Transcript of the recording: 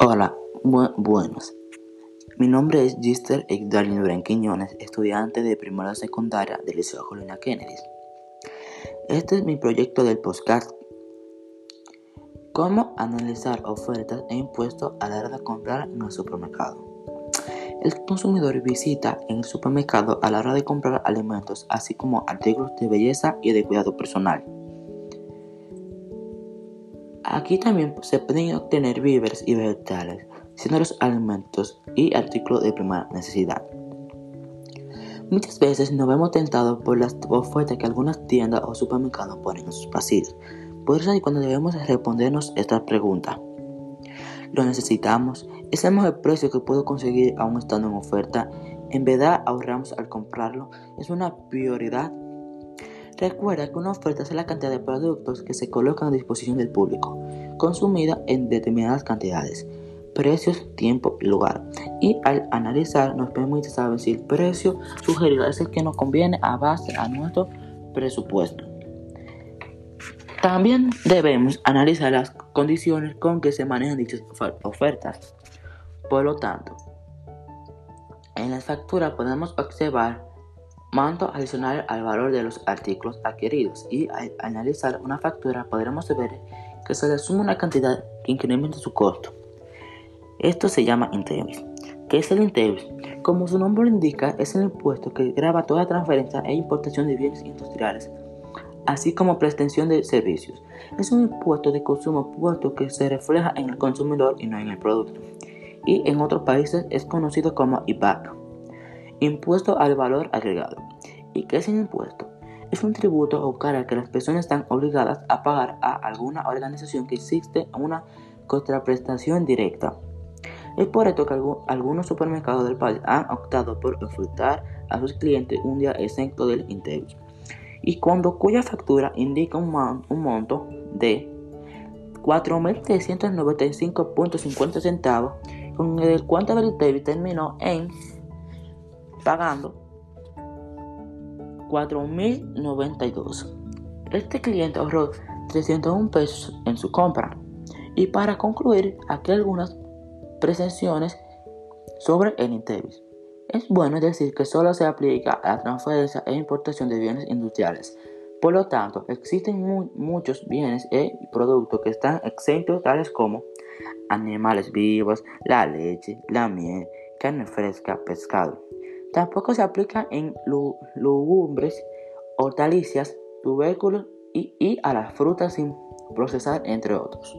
Hola, bu- buenos. Mi nombre es Gister Egdalin Durán Quiñones, estudiante de primera secundaria del Liceo Juliana Kennedy. Este es mi proyecto del podcast. ¿Cómo analizar ofertas e impuestos a la hora de comprar en el supermercado? El consumidor visita en el supermercado a la hora de comprar alimentos, así como artículos de belleza y de cuidado personal. Aquí también se pueden obtener víveres y vegetales, siendo los alimentos y artículos de primera necesidad. Muchas veces nos vemos tentados por las ofertas que algunas tiendas o supermercados ponen en sus pasillos. Por eso es cuando debemos respondernos esta pregunta. ¿Lo necesitamos? ¿Es el mejor precio que puedo conseguir aún estando en oferta? ¿En verdad ahorramos al comprarlo? ¿Es una prioridad? Recuerda que una oferta es la cantidad de productos que se colocan a disposición del público, consumida en determinadas cantidades, precios, tiempo y lugar. Y al analizar nos permite saber si el precio sugerido es el que nos conviene a base a nuestro presupuesto. También debemos analizar las condiciones con que se manejan dichas ofertas. Por lo tanto, en la factura podemos observar monto adicional al valor de los artículos adquiridos y al analizar una factura podremos ver que se le suma una cantidad que incrementa su costo. Esto se llama INTEBIS. ¿Qué es el INTEBIS? Como su nombre lo indica, es el impuesto que graba toda transferencia e importación de bienes industriales, así como prestación de servicios. Es un impuesto de consumo puesto que se refleja en el consumidor y no en el producto. Y en otros países es conocido como IVAC. Impuesto al valor agregado. ¿Y qué es el impuesto? Es un tributo o carga que las personas están obligadas a pagar a alguna organización que existe una contraprestación directa. Es por esto que algunos supermercados del país han optado por ofertar a sus clientes un día exento del INTEBIS. Y cuando cuya factura indica un, mon un monto de 4.395.50 centavos, con el cuánto del INTEBIS terminó en pagando 4.092. Este cliente ahorró 301 pesos en su compra. Y para concluir, aquí algunas presenciones sobre el INTEBIS. Es bueno decir que solo se aplica a la transferencia e importación de bienes industriales. Por lo tanto, existen mu muchos bienes e productos que están exentos, tales como animales vivos, la leche, la miel, carne fresca, pescado. Tampoco se aplica en legumbres, hortalizas, tubérculos y, y a las frutas sin procesar, entre otros.